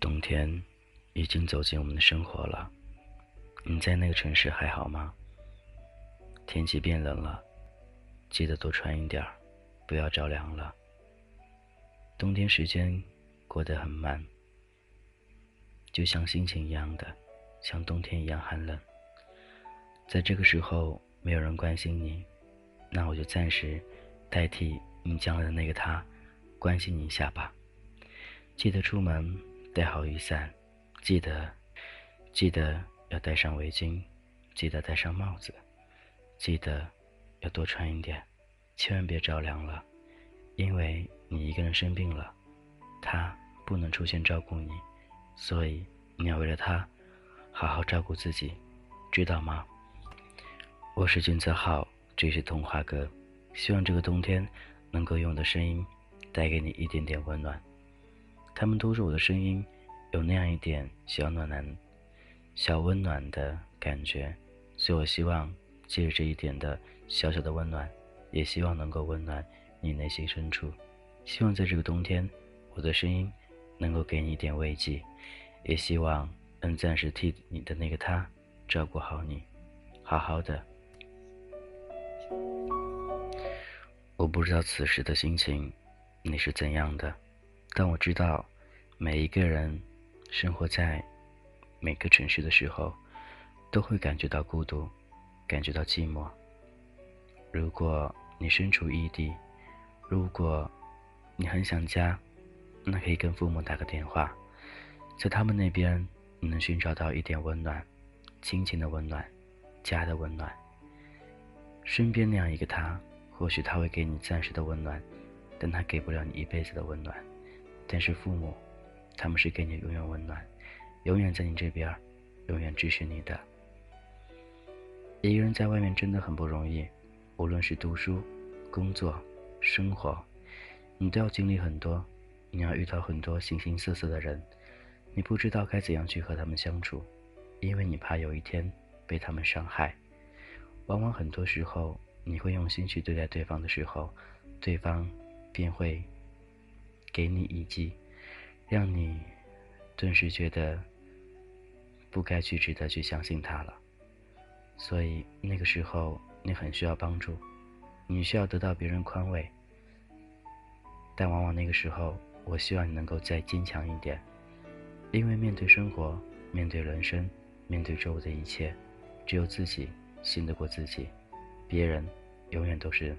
冬天已经走进我们的生活了，你在那个城市还好吗？天气变冷了，记得多穿一点，不要着凉了。冬天时间过得很慢，就像心情一样的，像冬天一样寒冷。在这个时候，没有人关心你，那我就暂时代替你将来的那个他，关心你一下吧。记得出门带好雨伞，记得记得要戴上围巾，记得戴上帽子。记得要多穿一点，千万别着凉了，因为你一个人生病了，他不能出现照顾你，所以你要为了他好好照顾自己，知道吗？我是金泽浩，这是童话哥，希望这个冬天能够用我的声音带给你一点点温暖。他们都说我的声音有那样一点小暖男、小温暖的感觉，所以我希望。借着这一点的小小的温暖，也希望能够温暖你内心深处。希望在这个冬天，我的声音能够给你一点慰藉，也希望能暂时替你的那个他照顾好你，好好的。我不知道此时的心情你是怎样的，但我知道每一个人生活在每个城市的时候，都会感觉到孤独。感觉到寂寞。如果你身处异地，如果你很想家，那可以跟父母打个电话，在他们那边你能寻找到一点温暖，亲情的温暖，家的温暖。身边那样一个他，或许他会给你暂时的温暖，但他给不了你一辈子的温暖。但是父母，他们是给你永远温暖，永远在你这边，永远支持你的。一个人在外面真的很不容易，无论是读书、工作、生活，你都要经历很多，你要遇到很多形形色色的人，你不知道该怎样去和他们相处，因为你怕有一天被他们伤害。往往很多时候，你会用心去对待对方的时候，对方便会给你一击，让你顿时觉得不该去值得去相信他了。所以那个时候，你很需要帮助，你需要得到别人宽慰。但往往那个时候，我希望你能够再坚强一点，因为面对生活，面对人生，面对周围的一切，只有自己信得过自己，别人永远都是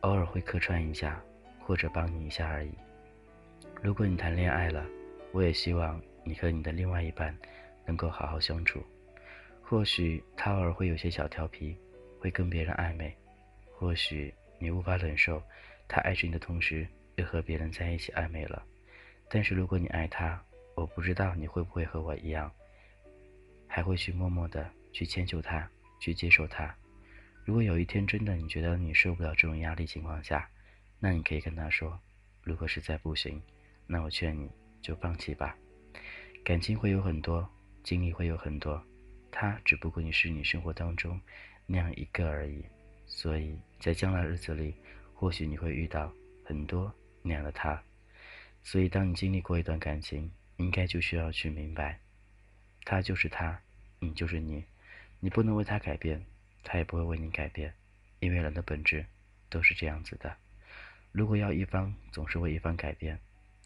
偶尔会客串一下，或者帮你一下而已。如果你谈恋爱了，我也希望你和你的另外一半能够好好相处。或许他偶尔会有些小调皮，会跟别人暧昧；或许你无法忍受他爱着你的同时又和别人在一起暧昧了。但是如果你爱他，我不知道你会不会和我一样，还会去默默的去迁就他，去接受他。如果有一天真的你觉得你受不了这种压力情况下，那你可以跟他说：如果实在不行，那我劝你就放弃吧。感情会有很多，经历会有很多。他只不过你是你生活当中那样一个而已，所以在将来日子里，或许你会遇到很多那样的他。所以当你经历过一段感情，应该就需要去明白，他就是他，你就是你，你不能为他改变，他也不会为你改变，因为人的本质都是这样子的。如果要一方总是为一方改变，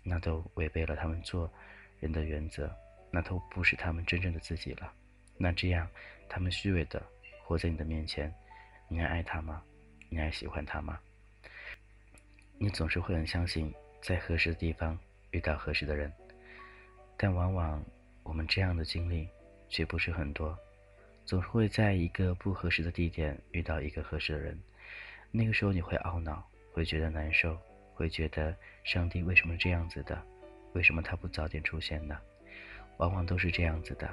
那都违背了他们做人的原则，那都不是他们真正的自己了。那这样，他们虚伪的活在你的面前，你还爱他吗？你还喜欢他吗？你总是会很相信，在合适的地方遇到合适的人，但往往我们这样的经历却不是很多，总是会在一个不合适的地点遇到一个合适的人，那个时候你会懊恼，会觉得难受，会觉得上帝为什么这样子的？为什么他不早点出现呢？往往都是这样子的。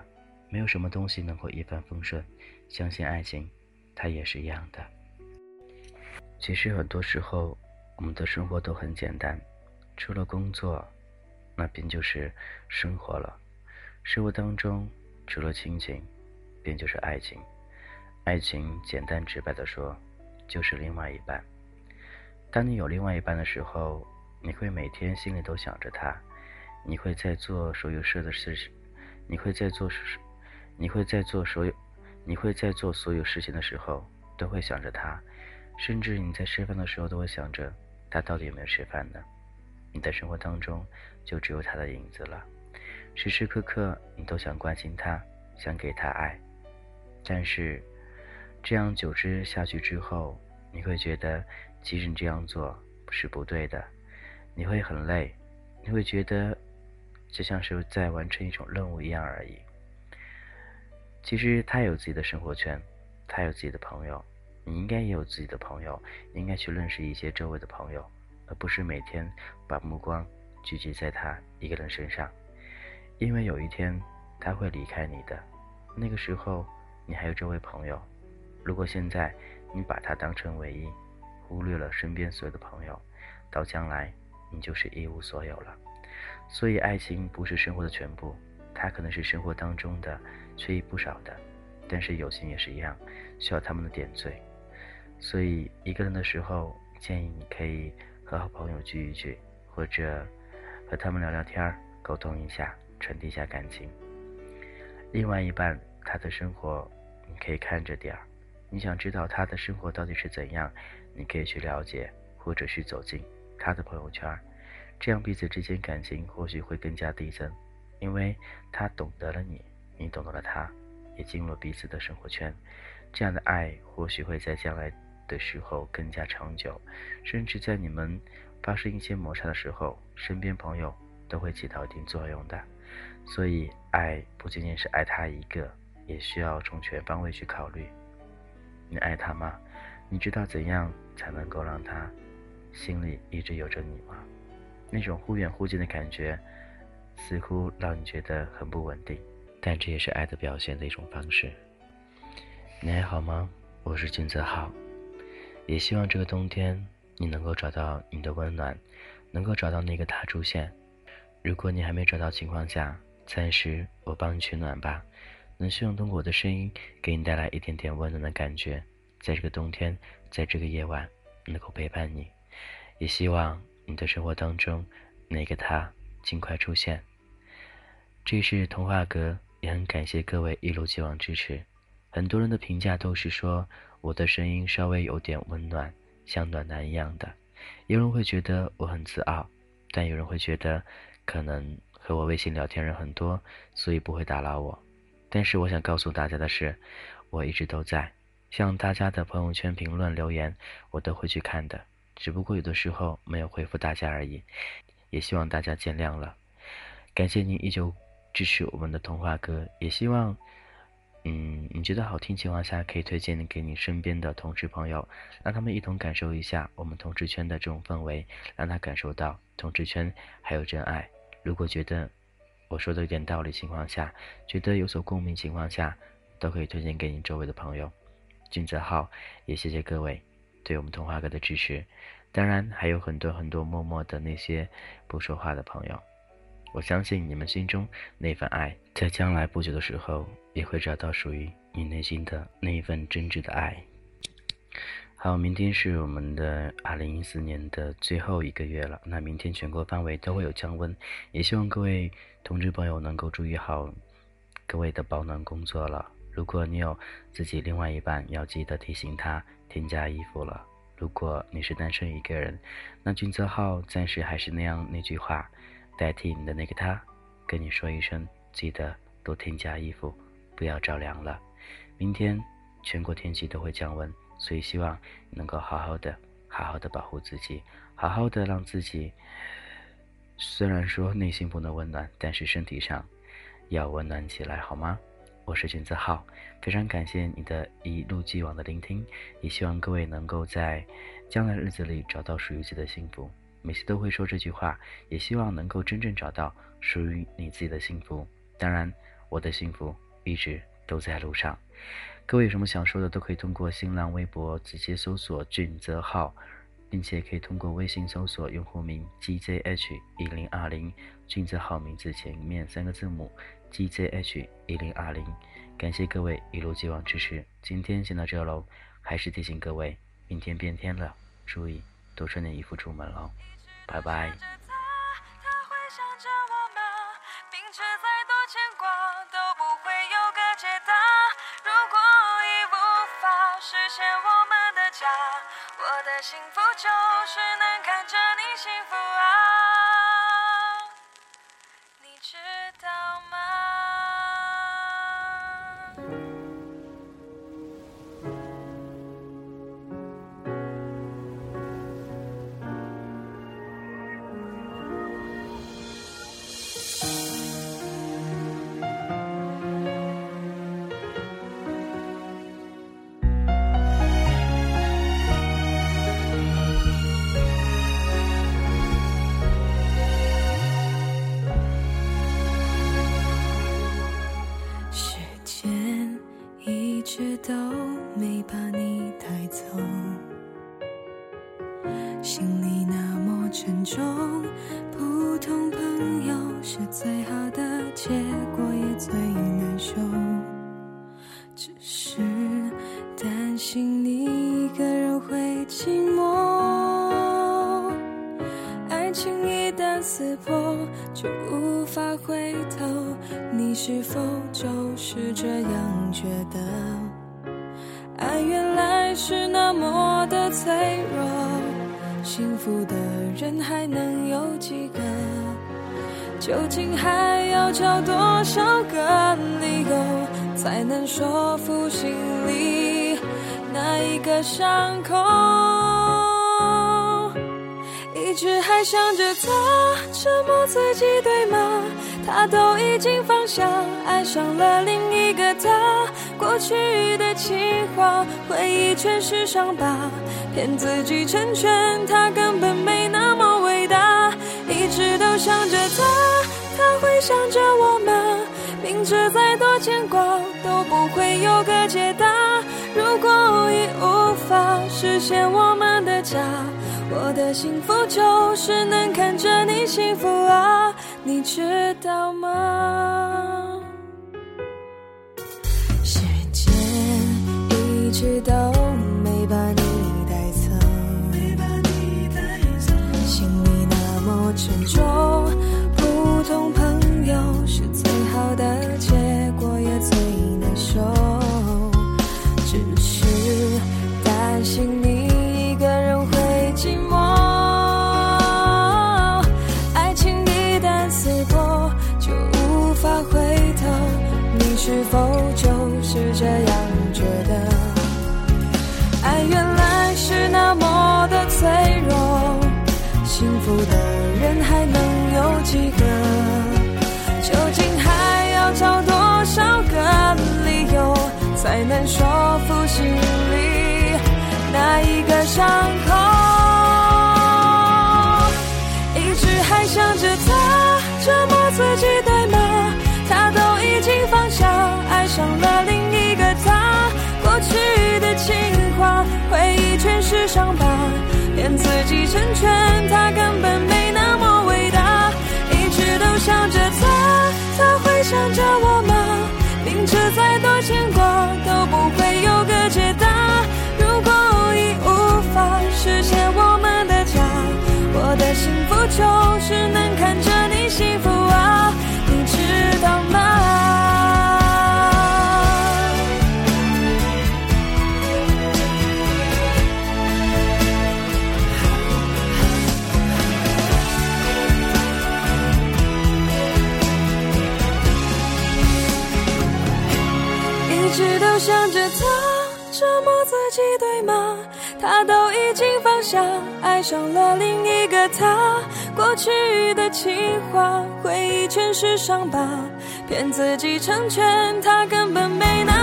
没有什么东西能够一帆风顺，相信爱情，它也是一样的。其实很多时候，我们的生活都很简单，除了工作，那便就是生活了。生活当中，除了亲情，便就是爱情。爱情简单直白的说，就是另外一半。当你有另外一半的时候，你会每天心里都想着他，你会在做所有事的事情，你会在做，你会在做所有，你会在做所有事情的时候都会想着他，甚至你在吃饭的时候都会想着他到底有没有吃饭呢？你的生活当中就只有他的影子了，时时刻刻你都想关心他，想给他爱，但是。这样久之下去之后，你会觉得，其实你这样做是不对的，你会很累，你会觉得，就像是在完成一种任务一样而已。其实他有自己的生活圈，他有自己的朋友，你应该也有自己的朋友，应该去认识一些周围的朋友，而不是每天把目光聚集在他一个人身上，因为有一天他会离开你的，那个时候你还有这位朋友。如果现在你把他当成唯一，忽略了身边所有的朋友，到将来你就是一无所有了。所以，爱情不是生活的全部，它可能是生活当中的缺一不少的。但是友情也是一样，需要他们的点缀。所以，一个人的时候，建议你可以和好朋友聚一聚，或者和他们聊聊天沟通一下，传递一下感情。另外一半，他的生活你可以看着点儿。你想知道他的生活到底是怎样，你可以去了解，或者是走进他的朋友圈，这样彼此之间感情或许会更加递增，因为他懂得了你，你懂得了他，也进入了彼此的生活圈，这样的爱或许会在将来的时候更加长久，甚至在你们发生一些摩擦的时候，身边朋友都会起到一定作用的。所以，爱不仅仅是爱他一个，也需要从全方位去考虑。你爱他吗？你知道怎样才能够让他心里一直有着你吗？那种忽远忽近的感觉，似乎让你觉得很不稳定，但这也是爱的表现的一种方式。你还好吗？我是金泽浩，也希望这个冬天你能够找到你的温暖，能够找到那个他出现。如果你还没找到情况下，暂时我帮你取暖吧。能希望通过我的声音给你带来一点点温暖的感觉，在这个冬天，在这个夜晚，能够陪伴你。也希望你的生活当中，那个他尽快出现。这是童话阁，也很感谢各位一如既往支持。很多人的评价都是说我的声音稍微有点温暖，像暖男一样的。有人会觉得我很自傲，但有人会觉得可能和我微信聊天人很多，所以不会打扰我。但是我想告诉大家的是，我一直都在，像大家的朋友圈评论留言，我都会去看的，只不过有的时候没有回复大家而已，也希望大家见谅了。感谢您依旧支持我们的童话歌，也希望，嗯，你觉得好听情况下，可以推荐给你身边的同志朋友，让他们一同感受一下我们同志圈的这种氛围，让他感受到同志圈还有真爱。如果觉得，我说的有点道理情况下，觉得有所共鸣情况下，都可以推荐给你周围的朋友。俊泽浩，也谢谢各位对我们童话哥的支持。当然还有很多很多默默的那些不说话的朋友，我相信你们心中那份爱，在将来不久的时候，也会找到属于你内心的那一份真挚的爱。好，明天是我们的二零一四年的最后一个月了。那明天全国范围都会有降温，也希望各位同志朋友能够注意好各位的保暖工作了。如果你有自己另外一半，要记得提醒他添加衣服了。如果你是单身一个人，那君泽浩暂时还是那样那句话，代替你的那个他，跟你说一声，记得多添加衣服，不要着凉了。明天全国天气都会降温。所以希望能够好好的、好好的保护自己，好好的让自己，虽然说内心不能温暖，但是身体上要温暖起来，好吗？我是君子浩，非常感谢你的一路既往的聆听，也希望各位能够在将来日子里找到属于自己的幸福。每次都会说这句话，也希望能够真正找到属于你自己的幸福。当然，我的幸福一直都在路上。各位有什么想说的，都可以通过新浪微博直接搜索“俊泽浩”，并且可以通过微信搜索用户名 “gzh 一零二零”，俊泽浩名字前面三个字母 “gzh 一零二零”。感谢各位一如既往支持，今天先到这喽。还是提醒各位，明天变天了，注意多穿点衣服出门喽。拜拜。都没把你带走，心里那么沉重。普通朋友是最好的结果，也最难受。只是担心你一个人会寂寞。爱情一旦撕破，就无法回头。你是否就是这样觉得？爱原来是那么的脆弱，幸福的人还能有几个？究竟还要找多少个理由，才能说服心里那一个伤口？一直还想着他，折磨自己，对吗？他都已经放下，爱上了另一个他。过去的情话，回忆全是伤疤，骗自己成全。他，根本没那么伟大。一直都想着他，他会想着我吗？明知再多牵挂，都不会有个解答。如果已无法实现我们。的家，我的幸福就是能看着你幸福。你知道吗？时间一直都没把你带走，心里那么沉重。说服心里那一个伤口？一直还想着他，折磨自己，对吗？他都已经放下，爱上了另一个他。过去的情话，回忆全是伤疤，骗自己成全他，根本没己，对吗？他都已经放下，爱上了另一个他。过去的情话，回忆全是伤疤，骗自己成全他，根本没那。